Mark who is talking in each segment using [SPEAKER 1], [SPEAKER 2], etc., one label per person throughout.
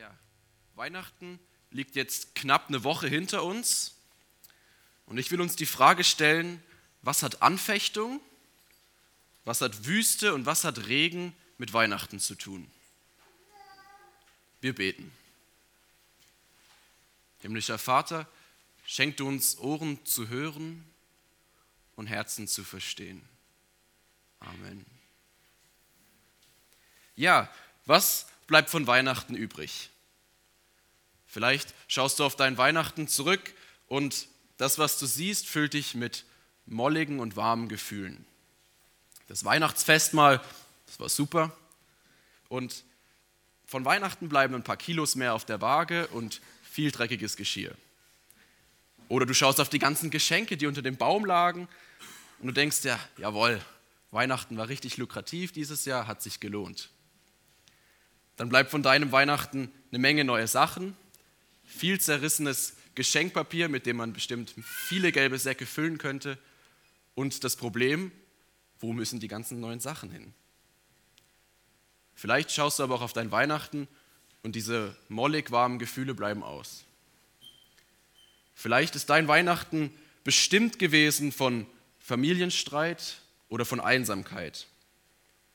[SPEAKER 1] Ja, Weihnachten liegt jetzt knapp eine Woche hinter uns und ich will uns die Frage stellen, was hat Anfechtung, was hat Wüste und was hat Regen mit Weihnachten zu tun? Wir beten. Himmlischer Vater, schenk du uns Ohren zu hören und Herzen zu verstehen. Amen. Ja, was bleibt von Weihnachten übrig? Vielleicht schaust du auf dein Weihnachten zurück und das, was du siehst, füllt dich mit molligen und warmen Gefühlen. Das Weihnachtsfest mal, das war super. Und von Weihnachten bleiben ein paar Kilos mehr auf der Waage und viel dreckiges Geschirr. Oder du schaust auf die ganzen Geschenke, die unter dem Baum lagen und du denkst ja, jawohl, Weihnachten war richtig lukrativ dieses Jahr, hat sich gelohnt. Dann bleibt von deinem Weihnachten eine Menge neue Sachen, viel zerrissenes Geschenkpapier, mit dem man bestimmt viele gelbe Säcke füllen könnte. Und das Problem, wo müssen die ganzen neuen Sachen hin? Vielleicht schaust du aber auch auf dein Weihnachten und diese mollig warmen Gefühle bleiben aus. Vielleicht ist dein Weihnachten bestimmt gewesen von Familienstreit oder von Einsamkeit.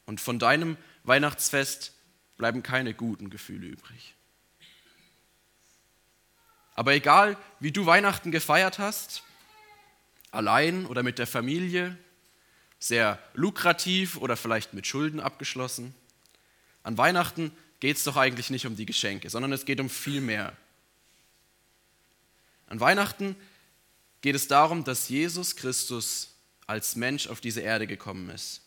[SPEAKER 1] Und von deinem Weihnachtsfest bleiben keine guten Gefühle übrig. Aber egal, wie du Weihnachten gefeiert hast, allein oder mit der Familie, sehr lukrativ oder vielleicht mit Schulden abgeschlossen, an Weihnachten geht es doch eigentlich nicht um die Geschenke, sondern es geht um viel mehr. An Weihnachten geht es darum, dass Jesus Christus als Mensch auf diese Erde gekommen ist,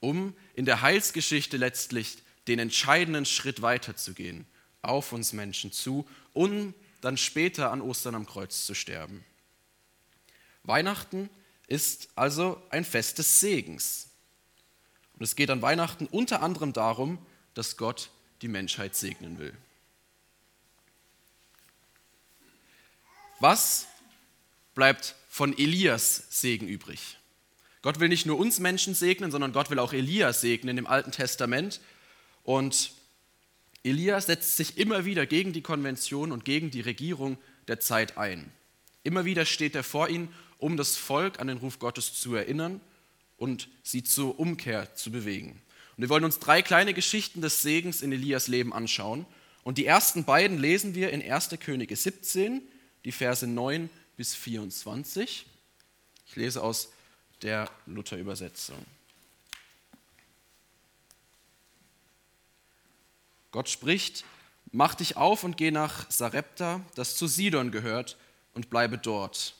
[SPEAKER 1] um in der Heilsgeschichte letztlich den entscheidenden Schritt weiterzugehen auf uns Menschen zu, um dann später an Ostern am Kreuz zu sterben. Weihnachten ist also ein Fest des Segens. Und es geht an Weihnachten unter anderem darum, dass Gott die Menschheit segnen will. Was bleibt von Elias Segen übrig? Gott will nicht nur uns Menschen segnen, sondern Gott will auch Elias segnen im Alten Testament. Und Elia setzt sich immer wieder gegen die Konvention und gegen die Regierung der Zeit ein. Immer wieder steht er vor ihnen, um das Volk an den Ruf Gottes zu erinnern und sie zur Umkehr zu bewegen. Und wir wollen uns drei kleine Geschichten des Segens in Elias Leben anschauen. Und die ersten beiden lesen wir in 1. Könige 17, die Verse 9 bis 24. Ich lese aus der Luther-Übersetzung. Gott spricht, mach dich auf und geh nach Sarepta, das zu Sidon gehört, und bleibe dort.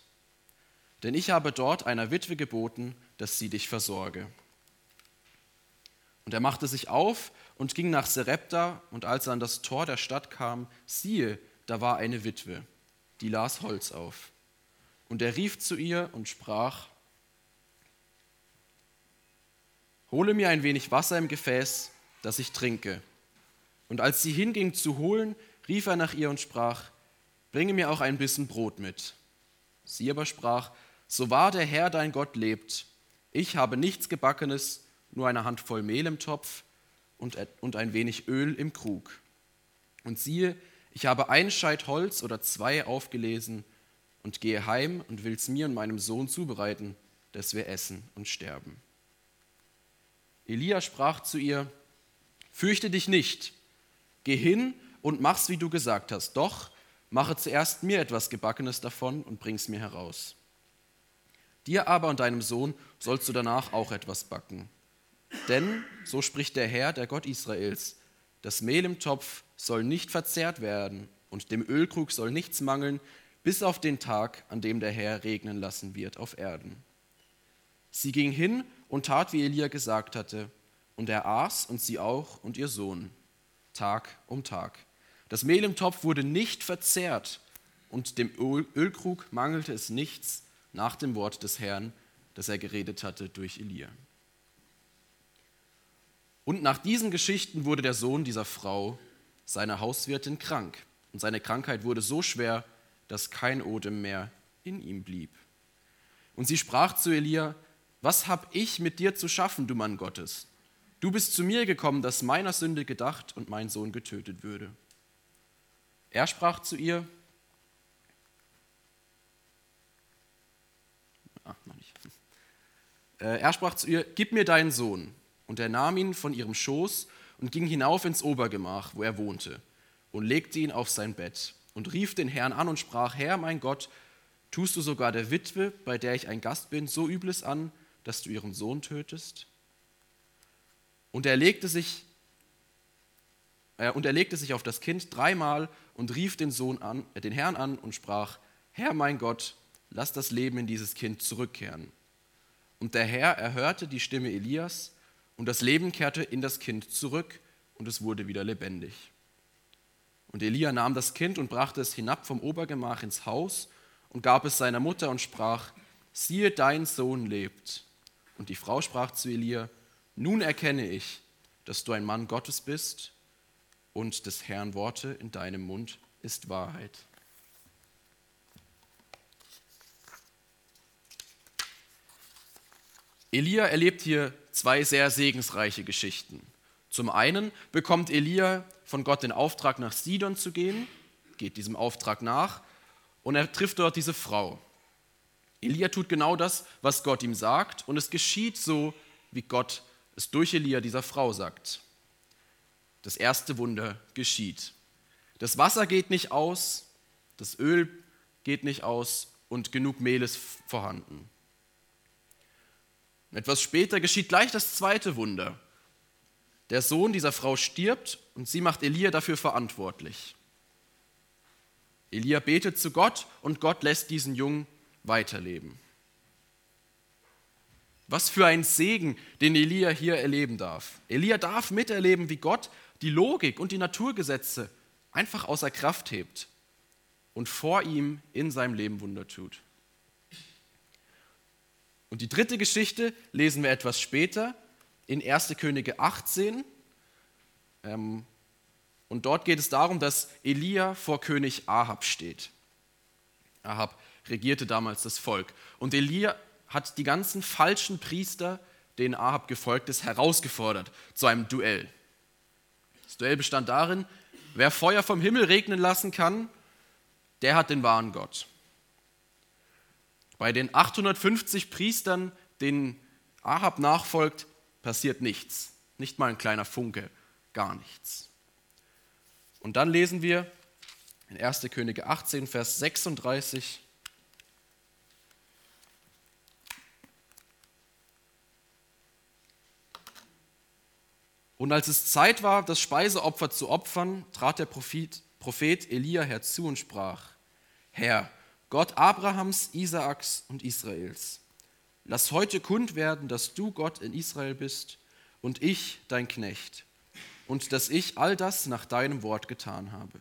[SPEAKER 1] Denn ich habe dort einer Witwe geboten, dass sie dich versorge. Und er machte sich auf und ging nach Sarepta, und als er an das Tor der Stadt kam, siehe, da war eine Witwe, die las Holz auf. Und er rief zu ihr und sprach, Hole mir ein wenig Wasser im Gefäß, dass ich trinke. Und als sie hinging zu holen, rief er nach ihr und sprach, bringe mir auch ein bisschen Brot mit. Sie aber sprach, so wahr der Herr dein Gott lebt, ich habe nichts Gebackenes, nur eine Handvoll Mehl im Topf und, und ein wenig Öl im Krug. Und siehe, ich habe ein Scheit Holz oder zwei aufgelesen und gehe heim und will es mir und meinem Sohn zubereiten, dass wir essen und sterben. Elia sprach zu ihr, fürchte dich nicht, Geh hin und mach's, wie du gesagt hast. Doch mache zuerst mir etwas Gebackenes davon und bring's mir heraus. Dir aber und deinem Sohn sollst du danach auch etwas backen. Denn, so spricht der Herr, der Gott Israels, das Mehl im Topf soll nicht verzehrt werden und dem Ölkrug soll nichts mangeln, bis auf den Tag, an dem der Herr regnen lassen wird auf Erden. Sie ging hin und tat, wie Elia gesagt hatte, und er aß und sie auch und ihr Sohn. Tag um Tag. Das Mehl im Topf wurde nicht verzehrt und dem Ölkrug mangelte es nichts nach dem Wort des Herrn, das er geredet hatte durch Elia. Und nach diesen Geschichten wurde der Sohn dieser Frau, seiner Hauswirtin, krank. Und seine Krankheit wurde so schwer, dass kein Odem mehr in ihm blieb. Und sie sprach zu Elia, was hab ich mit dir zu schaffen, du Mann Gottes? Du bist zu mir gekommen, dass meiner Sünde gedacht und mein Sohn getötet würde. Er sprach zu ihr, ach, noch nicht. Äh, er sprach zu ihr, gib mir deinen Sohn. Und er nahm ihn von ihrem Schoß und ging hinauf ins Obergemach, wo er wohnte, und legte ihn auf sein Bett und rief den Herrn an und sprach, Herr, mein Gott, tust du sogar der Witwe, bei der ich ein Gast bin, so Übles an, dass du ihren Sohn tötest? Und er legte sich, äh, und er legte sich auf das Kind dreimal und rief den, Sohn an, äh, den Herrn an und sprach, Herr mein Gott, lass das Leben in dieses Kind zurückkehren. Und der Herr erhörte die Stimme Elias, und das Leben kehrte in das Kind zurück, und es wurde wieder lebendig. Und Elia nahm das Kind und brachte es hinab vom Obergemach ins Haus und gab es seiner Mutter und sprach, siehe, dein Sohn lebt. Und die Frau sprach zu Elia, nun erkenne ich, dass du ein Mann Gottes bist und des Herrn Worte in deinem Mund ist Wahrheit. Elia erlebt hier zwei sehr segensreiche Geschichten. Zum einen bekommt Elia von Gott den Auftrag, nach Sidon zu gehen, geht diesem Auftrag nach und er trifft dort diese Frau. Elia tut genau das, was Gott ihm sagt und es geschieht so, wie Gott es durch Elia dieser Frau sagt. Das erste Wunder geschieht. Das Wasser geht nicht aus, das Öl geht nicht aus und genug Mehl ist vorhanden. Etwas später geschieht gleich das zweite Wunder. Der Sohn dieser Frau stirbt und sie macht Elia dafür verantwortlich. Elia betet zu Gott und Gott lässt diesen Jungen weiterleben. Was für ein Segen, den Elia hier erleben darf. Elia darf miterleben, wie Gott die Logik und die Naturgesetze einfach außer Kraft hebt und vor ihm in seinem Leben Wunder tut. Und die dritte Geschichte lesen wir etwas später in 1. Könige 18. Ähm, und dort geht es darum, dass Elia vor König Ahab steht. Ahab regierte damals das Volk. Und Elia hat die ganzen falschen Priester, denen Ahab gefolgt ist, herausgefordert zu einem Duell. Das Duell bestand darin, wer Feuer vom Himmel regnen lassen kann, der hat den wahren Gott. Bei den 850 Priestern, denen Ahab nachfolgt, passiert nichts. Nicht mal ein kleiner Funke, gar nichts. Und dann lesen wir in 1. Könige 18, Vers 36. Und als es Zeit war, das Speiseopfer zu opfern, trat der Prophet, Prophet Elia herzu und sprach, Herr, Gott Abrahams, Isaaks und Israels, lass heute kund werden, dass du Gott in Israel bist und ich dein Knecht und dass ich all das nach deinem Wort getan habe.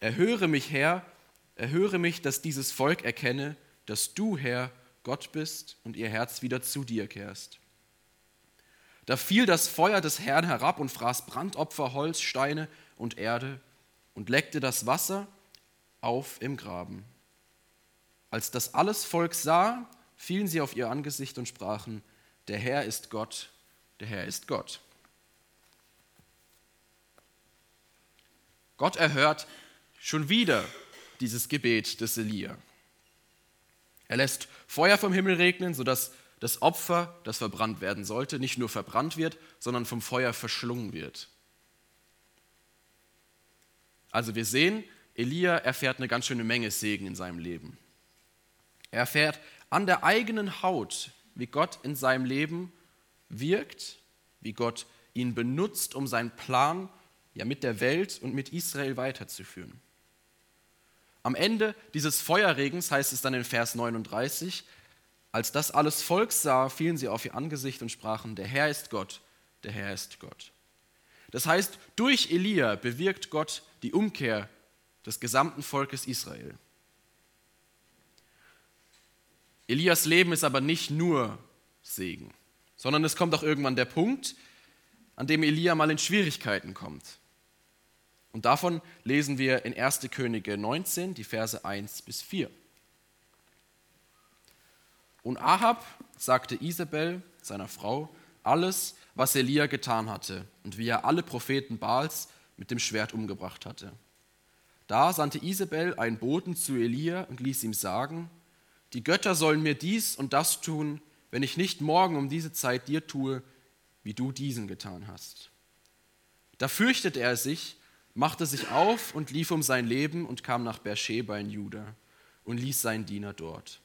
[SPEAKER 1] Erhöre mich, Herr, erhöre mich, dass dieses Volk erkenne, dass du, Herr, Gott bist und ihr Herz wieder zu dir kehrst. Da fiel das Feuer des Herrn herab und fraß Brandopfer, Holz, Steine und Erde und leckte das Wasser auf im Graben. Als das alles Volk sah, fielen sie auf ihr Angesicht und sprachen, der Herr ist Gott, der Herr ist Gott. Gott erhört schon wieder dieses Gebet des Elia. Er lässt Feuer vom Himmel regnen, sodass das Opfer, das verbrannt werden sollte, nicht nur verbrannt wird, sondern vom Feuer verschlungen wird. Also wir sehen, Elia erfährt eine ganz schöne Menge Segen in seinem Leben. Er erfährt an der eigenen Haut, wie Gott in seinem Leben wirkt, wie Gott ihn benutzt, um seinen Plan ja mit der Welt und mit Israel weiterzuführen. Am Ende dieses Feuerregens heißt es dann in Vers 39, als das alles Volk sah, fielen sie auf ihr Angesicht und sprachen, der Herr ist Gott, der Herr ist Gott. Das heißt, durch Elia bewirkt Gott die Umkehr des gesamten Volkes Israel. Elias Leben ist aber nicht nur Segen, sondern es kommt auch irgendwann der Punkt, an dem Elia mal in Schwierigkeiten kommt. Und davon lesen wir in 1. Könige 19, die Verse 1 bis 4. Und Ahab sagte Isabel, seiner Frau, alles, was Elia getan hatte und wie er alle Propheten Baals mit dem Schwert umgebracht hatte. Da sandte Isabel einen Boten zu Elia und ließ ihm sagen, die Götter sollen mir dies und das tun, wenn ich nicht morgen um diese Zeit dir tue, wie du diesen getan hast. Da fürchtete er sich, machte sich auf und lief um sein Leben und kam nach Beersheba in Juda und ließ seinen Diener dort.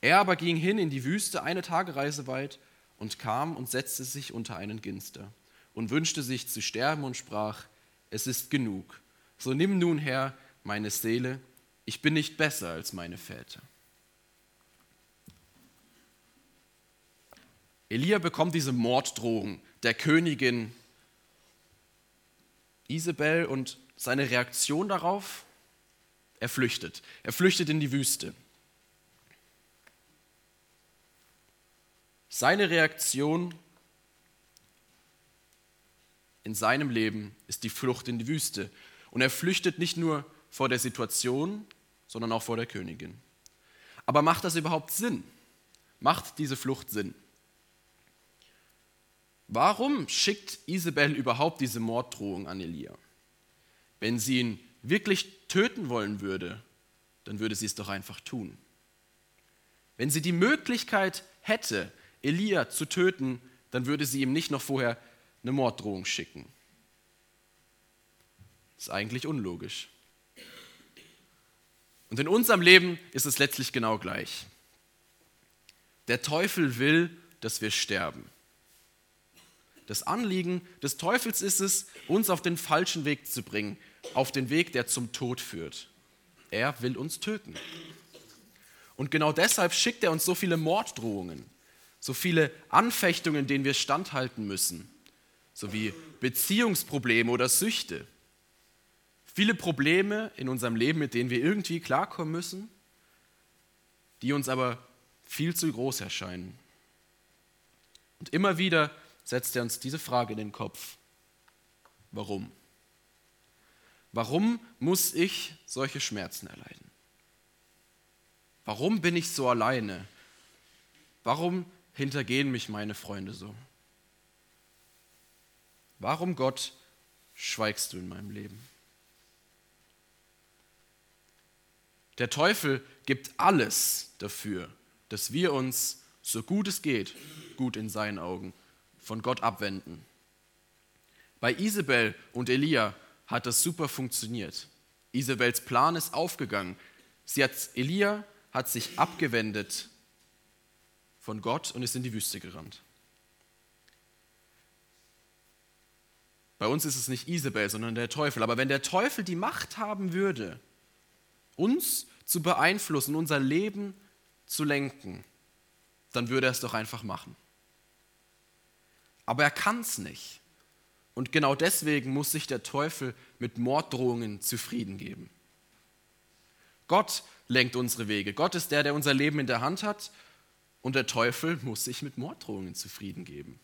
[SPEAKER 1] Er aber ging hin in die Wüste eine Tagereise weit und kam und setzte sich unter einen Ginster und wünschte sich zu sterben und sprach, es ist genug. So nimm nun her meine Seele, ich bin nicht besser als meine Väter. Elia bekommt diese Morddrohung der Königin Isabel und seine Reaktion darauf, er flüchtet. Er flüchtet in die Wüste. Seine Reaktion in seinem Leben ist die Flucht in die Wüste. Und er flüchtet nicht nur vor der Situation, sondern auch vor der Königin. Aber macht das überhaupt Sinn? Macht diese Flucht Sinn? Warum schickt Isabel überhaupt diese Morddrohung an Elia? Wenn sie ihn wirklich töten wollen würde, dann würde sie es doch einfach tun. Wenn sie die Möglichkeit hätte, Elia zu töten, dann würde sie ihm nicht noch vorher eine Morddrohung schicken. Das ist eigentlich unlogisch. Und in unserem Leben ist es letztlich genau gleich. Der Teufel will, dass wir sterben. Das Anliegen des Teufels ist es, uns auf den falschen Weg zu bringen, auf den Weg, der zum Tod führt. Er will uns töten. Und genau deshalb schickt er uns so viele Morddrohungen, so viele Anfechtungen, denen wir standhalten müssen, sowie Beziehungsprobleme oder Süchte. Viele Probleme in unserem Leben, mit denen wir irgendwie klarkommen müssen, die uns aber viel zu groß erscheinen. Und immer wieder setzt er uns diese Frage in den Kopf. Warum? Warum muss ich solche Schmerzen erleiden? Warum bin ich so alleine? Warum hintergehen mich meine Freunde so? Warum, Gott, schweigst du in meinem Leben? Der Teufel gibt alles dafür, dass wir uns, so gut es geht, gut in seinen Augen, von Gott abwenden. Bei Isabel und Elia hat das super funktioniert. Isabels Plan ist aufgegangen. Sie hat, Elia hat sich abgewendet von Gott und ist in die Wüste gerannt. Bei uns ist es nicht Isabel, sondern der Teufel. Aber wenn der Teufel die Macht haben würde, uns zu beeinflussen, unser Leben zu lenken, dann würde er es doch einfach machen. Aber er kann es nicht. Und genau deswegen muss sich der Teufel mit Morddrohungen zufrieden geben. Gott lenkt unsere Wege. Gott ist der, der unser Leben in der Hand hat. Und der Teufel muss sich mit Morddrohungen zufrieden geben.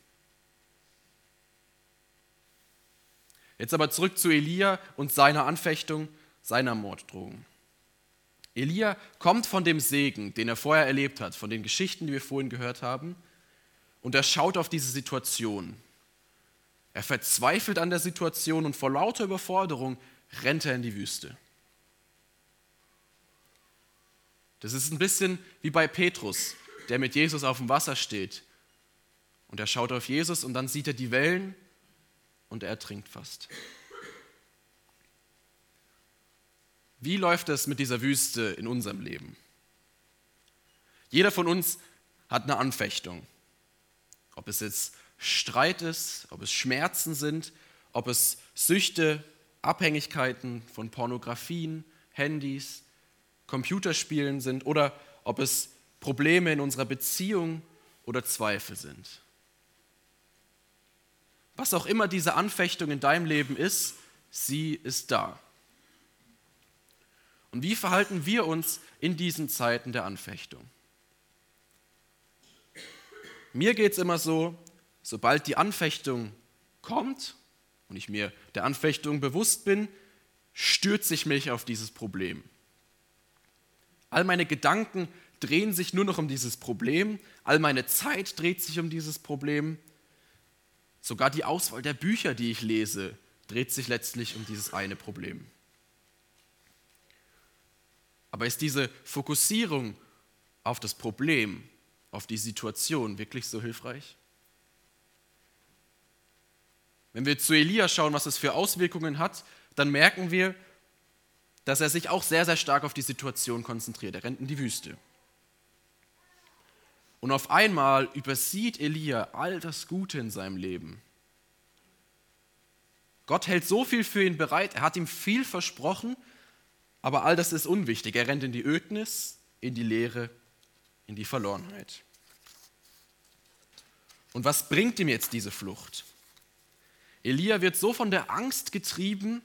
[SPEAKER 1] Jetzt aber zurück zu Elia und seiner Anfechtung, seiner Morddrohung. Elia kommt von dem Segen, den er vorher erlebt hat, von den Geschichten, die wir vorhin gehört haben, und er schaut auf diese Situation. Er verzweifelt an der Situation und vor lauter Überforderung rennt er in die Wüste. Das ist ein bisschen wie bei Petrus, der mit Jesus auf dem Wasser steht. Und er schaut auf Jesus und dann sieht er die Wellen und er ertrinkt fast. Wie läuft es mit dieser Wüste in unserem Leben? Jeder von uns hat eine Anfechtung. Ob es jetzt Streit ist, ob es Schmerzen sind, ob es Süchte, Abhängigkeiten von Pornografien, Handys, Computerspielen sind oder ob es Probleme in unserer Beziehung oder Zweifel sind. Was auch immer diese Anfechtung in deinem Leben ist, sie ist da. Und wie verhalten wir uns in diesen Zeiten der Anfechtung? Mir geht es immer so, sobald die Anfechtung kommt und ich mir der Anfechtung bewusst bin, stürze ich mich auf dieses Problem. All meine Gedanken drehen sich nur noch um dieses Problem, all meine Zeit dreht sich um dieses Problem. Sogar die Auswahl der Bücher, die ich lese, dreht sich letztlich um dieses eine Problem. Aber ist diese Fokussierung auf das Problem, auf die Situation wirklich so hilfreich? Wenn wir zu Elia schauen, was es für Auswirkungen hat, dann merken wir, dass er sich auch sehr, sehr stark auf die Situation konzentriert. Er rennt in die Wüste. Und auf einmal übersieht Elia all das Gute in seinem Leben. Gott hält so viel für ihn bereit, er hat ihm viel versprochen, aber all das ist unwichtig. Er rennt in die Ödnis, in die Leere, in die Verlorenheit. Und was bringt ihm jetzt diese Flucht? Elia wird so von der Angst getrieben,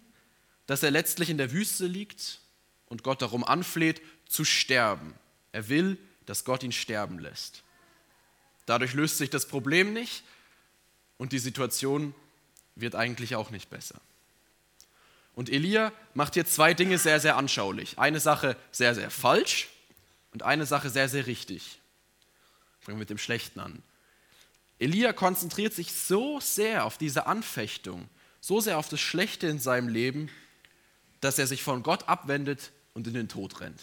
[SPEAKER 1] dass er letztlich in der Wüste liegt und Gott darum anfleht, zu sterben. Er will, dass Gott ihn sterben lässt. Dadurch löst sich das Problem nicht und die Situation wird eigentlich auch nicht besser. Und Elia macht hier zwei Dinge sehr, sehr anschaulich. Eine Sache sehr, sehr falsch und eine Sache sehr, sehr richtig. Fangen wir mit dem Schlechten an. Elia konzentriert sich so sehr auf diese Anfechtung, so sehr auf das Schlechte in seinem Leben, dass er sich von Gott abwendet und in den Tod rennt.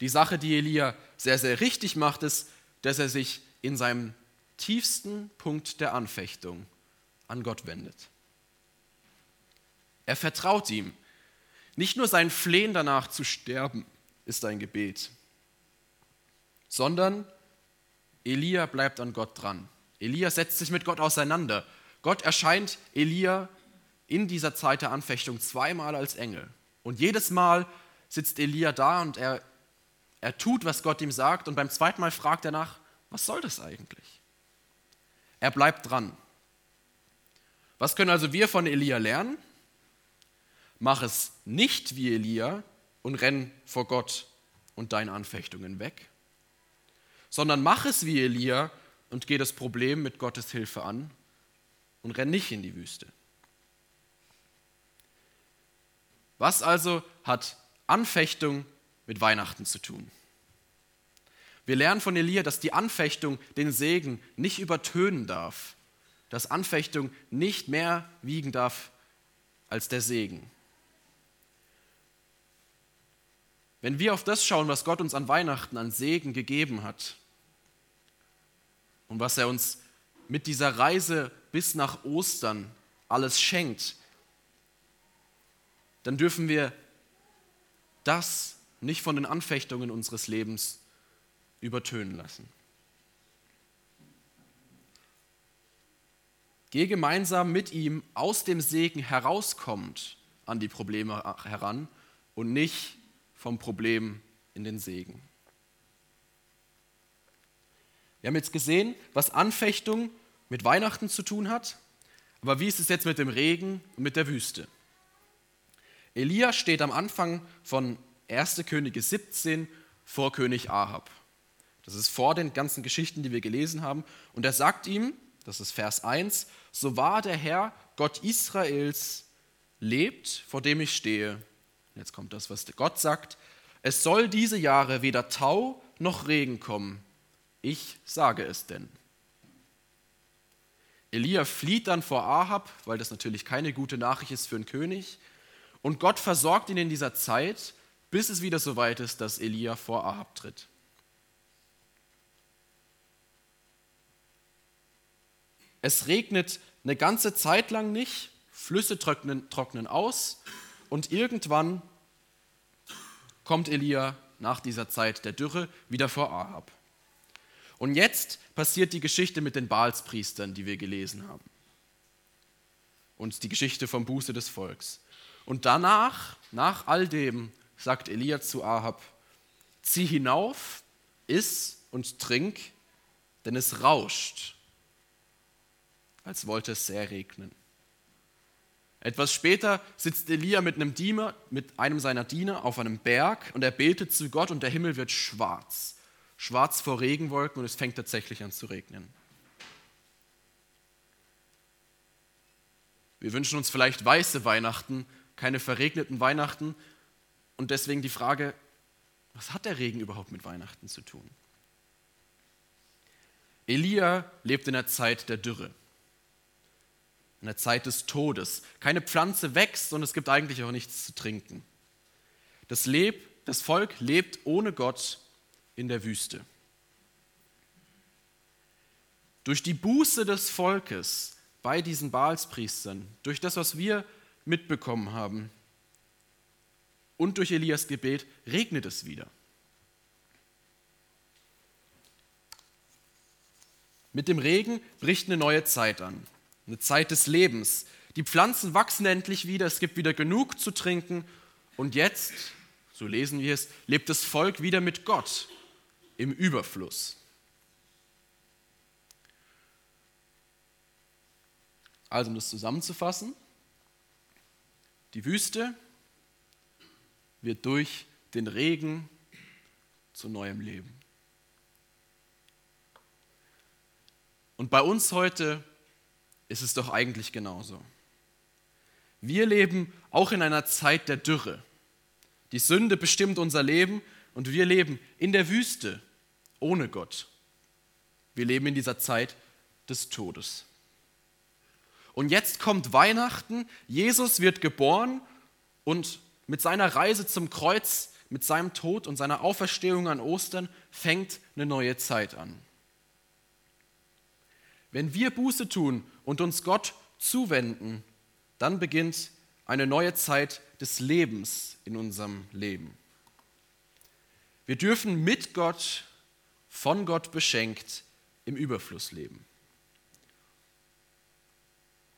[SPEAKER 1] Die Sache, die Elia sehr, sehr richtig macht, ist, dass er sich in seinem tiefsten Punkt der Anfechtung an Gott wendet. Er vertraut ihm. Nicht nur sein Flehen danach zu sterben ist ein Gebet, sondern Elia bleibt an Gott dran. Elia setzt sich mit Gott auseinander. Gott erscheint Elia in dieser Zeit der Anfechtung zweimal als Engel. Und jedes Mal sitzt Elia da und er, er tut, was Gott ihm sagt. Und beim zweiten Mal fragt er nach, was soll das eigentlich? Er bleibt dran. Was können also wir von Elia lernen? Mach es nicht wie Elia und renn vor Gott und deinen Anfechtungen weg sondern mach es wie Elia und geh das Problem mit Gottes Hilfe an und renn nicht in die Wüste. Was also hat Anfechtung mit Weihnachten zu tun? Wir lernen von Elia, dass die Anfechtung den Segen nicht übertönen darf, dass Anfechtung nicht mehr wiegen darf als der Segen. Wenn wir auf das schauen, was Gott uns an Weihnachten an Segen gegeben hat, und was er uns mit dieser Reise bis nach Ostern alles schenkt, dann dürfen wir das nicht von den Anfechtungen unseres Lebens übertönen lassen. Geh gemeinsam mit ihm aus dem Segen herauskommend an die Probleme heran und nicht vom Problem in den Segen. Wir haben jetzt gesehen, was Anfechtung mit Weihnachten zu tun hat, aber wie ist es jetzt mit dem Regen und mit der Wüste? Elia steht am Anfang von 1. Könige 17 vor König Ahab. Das ist vor den ganzen Geschichten, die wir gelesen haben. Und er sagt ihm, das ist Vers 1, so wahr der Herr, Gott Israels, lebt, vor dem ich stehe. Jetzt kommt das, was Gott sagt. Es soll diese Jahre weder Tau noch Regen kommen, ich sage es denn. Elia flieht dann vor Ahab, weil das natürlich keine gute Nachricht ist für einen König. Und Gott versorgt ihn in dieser Zeit, bis es wieder so weit ist, dass Elia vor Ahab tritt. Es regnet eine ganze Zeit lang nicht, Flüsse trocknen, trocknen aus und irgendwann kommt Elia nach dieser Zeit der Dürre wieder vor Ahab. Und jetzt passiert die Geschichte mit den Baalspriestern, die wir gelesen haben. Und die Geschichte vom Buße des Volks. Und danach, nach all dem, sagt Elia zu Ahab, zieh hinauf, iss und trink, denn es rauscht, als wollte es sehr regnen. Etwas später sitzt Elia mit einem Diener, mit einem seiner Diener auf einem Berg und er betet zu Gott und der Himmel wird schwarz schwarz vor Regenwolken und es fängt tatsächlich an zu regnen. Wir wünschen uns vielleicht weiße Weihnachten, keine verregneten Weihnachten und deswegen die Frage, was hat der Regen überhaupt mit Weihnachten zu tun? Elia lebt in der Zeit der Dürre, in der Zeit des Todes. Keine Pflanze wächst und es gibt eigentlich auch nichts zu trinken. Das, Leb, das Volk lebt ohne Gott in der Wüste. Durch die Buße des Volkes bei diesen Baalspriestern, durch das, was wir mitbekommen haben und durch Elias Gebet, regnet es wieder. Mit dem Regen bricht eine neue Zeit an, eine Zeit des Lebens. Die Pflanzen wachsen endlich wieder, es gibt wieder genug zu trinken und jetzt, so lesen wir es, lebt das Volk wieder mit Gott im Überfluss. Also um das zusammenzufassen, die Wüste wird durch den Regen zu neuem Leben. Und bei uns heute ist es doch eigentlich genauso. Wir leben auch in einer Zeit der Dürre. Die Sünde bestimmt unser Leben und wir leben in der Wüste ohne Gott. Wir leben in dieser Zeit des Todes. Und jetzt kommt Weihnachten, Jesus wird geboren und mit seiner Reise zum Kreuz, mit seinem Tod und seiner Auferstehung an Ostern fängt eine neue Zeit an. Wenn wir Buße tun und uns Gott zuwenden, dann beginnt eine neue Zeit des Lebens in unserem Leben. Wir dürfen mit Gott, von Gott beschenkt, im Überfluss leben.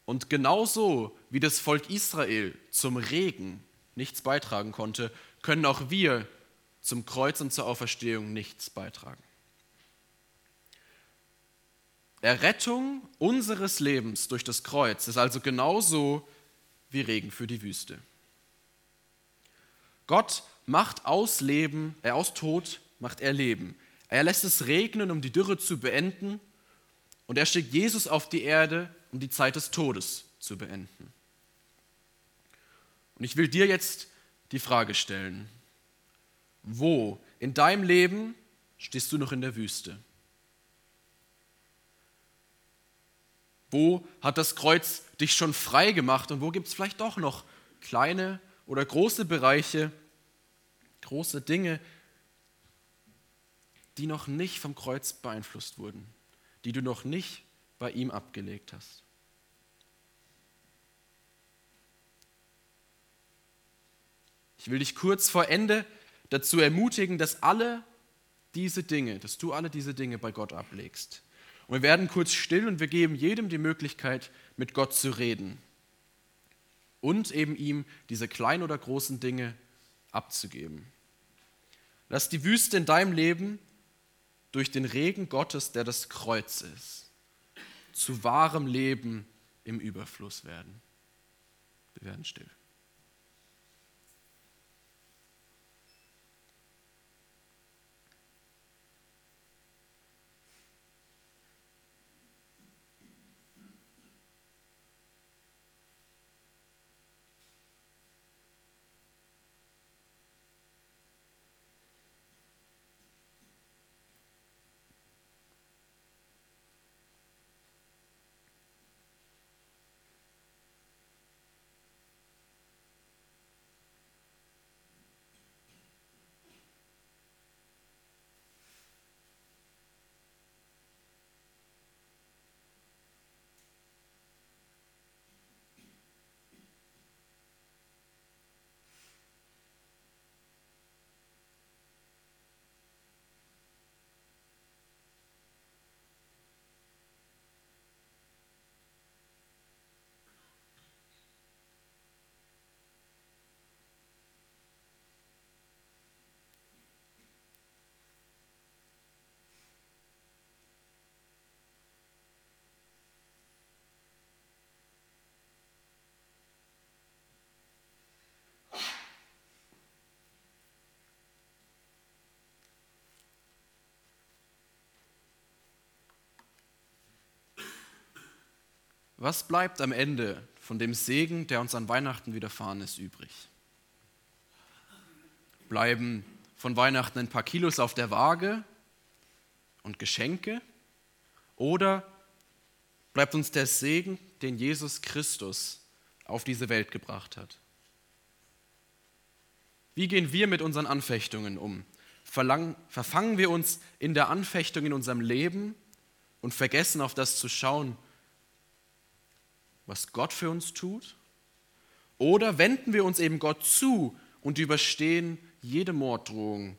[SPEAKER 1] Und genauso wie das Volk Israel zum Regen nichts beitragen konnte, können auch wir zum Kreuz und zur Auferstehung nichts beitragen. Errettung unseres Lebens durch das Kreuz ist also genauso wie Regen für die Wüste. Gott macht aus Leben, äh, aus Tod macht er Leben. Er lässt es regnen, um die Dürre zu beenden, und er schickt Jesus auf die Erde, um die Zeit des Todes zu beenden. Und ich will dir jetzt die Frage stellen, wo in deinem Leben stehst du noch in der Wüste? Wo hat das Kreuz dich schon frei gemacht und wo gibt es vielleicht doch noch kleine oder große Bereiche, große Dinge, die noch nicht vom Kreuz beeinflusst wurden, die du noch nicht bei ihm abgelegt hast? Ich will dich kurz vor Ende dazu ermutigen, dass alle diese Dinge, dass du alle diese Dinge bei Gott ablegst. Und wir werden kurz still und wir geben jedem die Möglichkeit, mit Gott zu reden und eben ihm diese kleinen oder großen Dinge abzugeben. Lass die Wüste in deinem Leben durch den Regen Gottes, der das Kreuz ist, zu wahrem Leben im Überfluss werden. Wir werden still. Was bleibt am Ende von dem Segen, der uns an Weihnachten widerfahren ist, übrig? Bleiben von Weihnachten ein paar Kilos auf der Waage und Geschenke? Oder bleibt uns der Segen, den Jesus Christus auf diese Welt gebracht hat? Wie gehen wir mit unseren Anfechtungen um? Verlangen, verfangen wir uns in der Anfechtung in unserem Leben und vergessen auf das zu schauen, was Gott für uns tut? Oder wenden wir uns eben Gott zu und überstehen jede Morddrohung,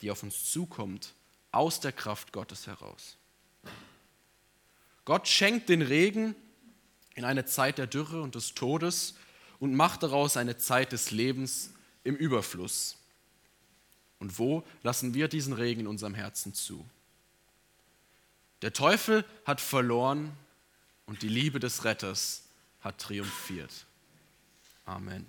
[SPEAKER 1] die auf uns zukommt, aus der Kraft Gottes heraus? Gott schenkt den Regen in eine Zeit der Dürre und des Todes und macht daraus eine Zeit des Lebens im Überfluss. Und wo lassen wir diesen Regen in unserem Herzen zu? Der Teufel hat verloren und die Liebe des Retters hat triumphiert. Amen.